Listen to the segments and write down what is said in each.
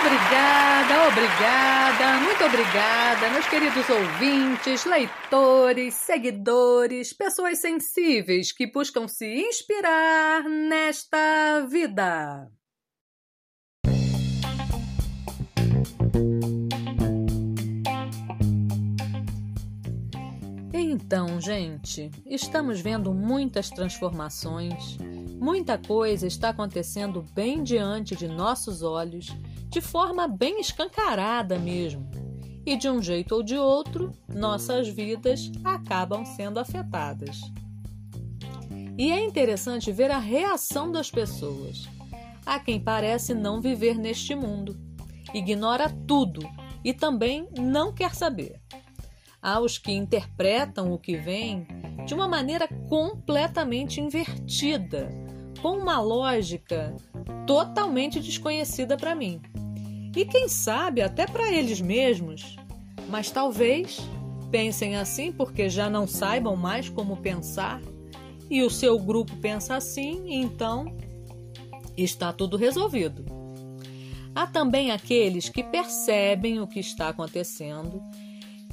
Obrigada, obrigada, muito obrigada, meus queridos ouvintes, leitores, seguidores, pessoas sensíveis que buscam se inspirar nesta vida. Então, gente, estamos vendo muitas transformações, muita coisa está acontecendo bem diante de nossos olhos, de forma bem escancarada mesmo. E de um jeito ou de outro, nossas vidas acabam sendo afetadas. E é interessante ver a reação das pessoas. Há quem parece não viver neste mundo, ignora tudo e também não quer saber aos que interpretam o que vem de uma maneira completamente invertida, com uma lógica totalmente desconhecida para mim. E quem sabe até para eles mesmos. Mas talvez pensem assim porque já não saibam mais como pensar e o seu grupo pensa assim, então está tudo resolvido. Há também aqueles que percebem o que está acontecendo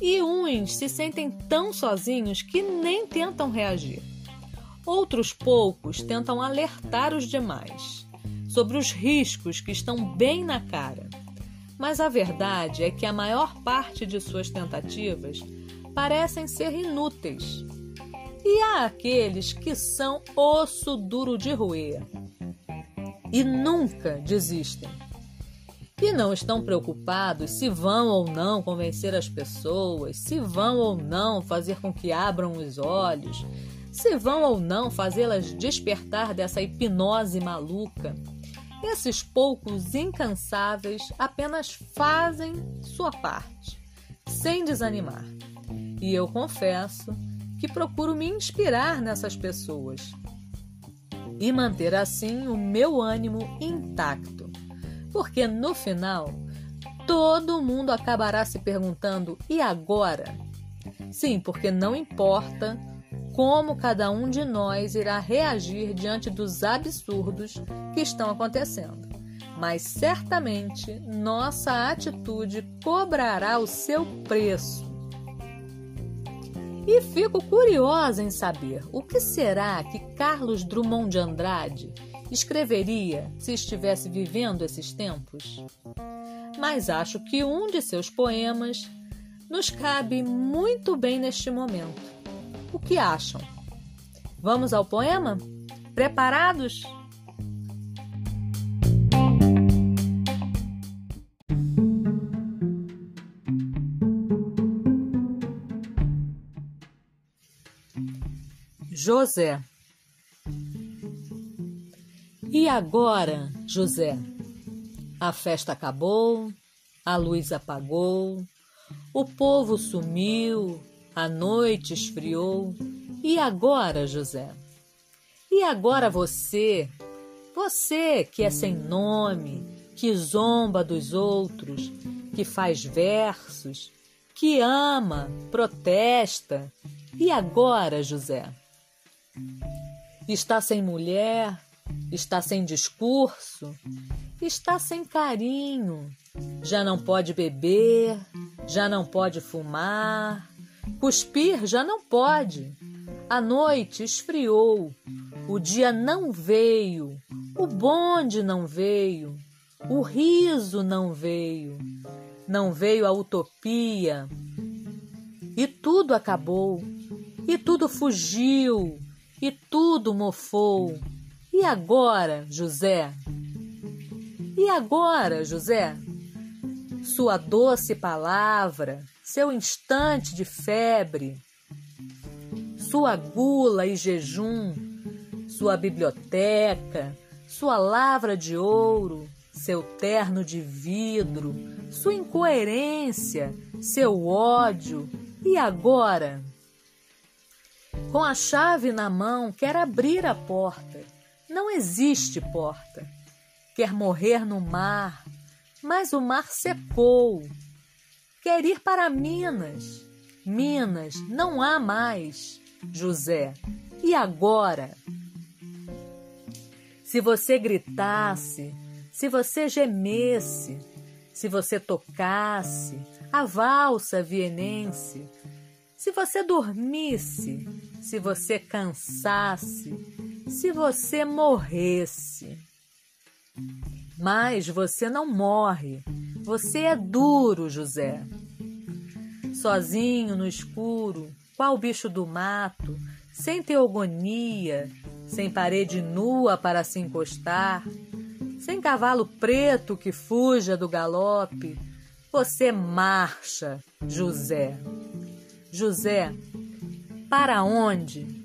e uns se sentem tão sozinhos que nem tentam reagir. Outros poucos tentam alertar os demais sobre os riscos que estão bem na cara. Mas a verdade é que a maior parte de suas tentativas parecem ser inúteis. E há aqueles que são osso duro de roer e nunca desistem e não estão preocupados se vão ou não convencer as pessoas, se vão ou não fazer com que abram os olhos, se vão ou não fazê-las despertar dessa hipnose maluca. Esses poucos incansáveis apenas fazem sua parte, sem desanimar. E eu confesso que procuro me inspirar nessas pessoas e manter assim o meu ânimo intacto porque no final todo mundo acabará se perguntando: e agora? Sim, porque não importa como cada um de nós irá reagir diante dos absurdos que estão acontecendo, mas certamente nossa atitude cobrará o seu preço. E fico curiosa em saber o que será que Carlos Drummond de Andrade escreveria se estivesse vivendo esses tempos? Mas acho que um de seus poemas nos cabe muito bem neste momento. Que acham? Vamos ao poema? Preparados? José e agora, José? A festa acabou, a luz apagou, o povo sumiu, a noite esfriou. E agora, José? E agora você, você que é sem nome, que zomba dos outros, que faz versos, que ama, protesta. E agora, José? Está sem mulher, está sem discurso, está sem carinho, já não pode beber, já não pode fumar, cuspir já não pode. A noite esfriou, o dia não veio, o bonde não veio, o riso não veio, não veio a utopia. E tudo acabou, e tudo fugiu, e tudo mofou e agora, José? E agora, José? Sua doce palavra, seu instante de febre, sua gula e jejum, sua biblioteca, sua lavra de ouro, seu terno de vidro, sua incoerência, seu ódio. E agora? Com a chave na mão, quer abrir a porta não existe porta. Quer morrer no mar, mas o mar secou. Quer ir para Minas. Minas não há mais. José, e agora? Se você gritasse, se você gemesse, se você tocasse a valsa vienense, se você dormisse, se você cansasse, se você morresse. Mas você não morre, você é duro, José. Sozinho no escuro, qual bicho do mato, sem teogonia, sem parede nua para se encostar, sem cavalo preto que fuja do galope, você marcha, José. José, para onde?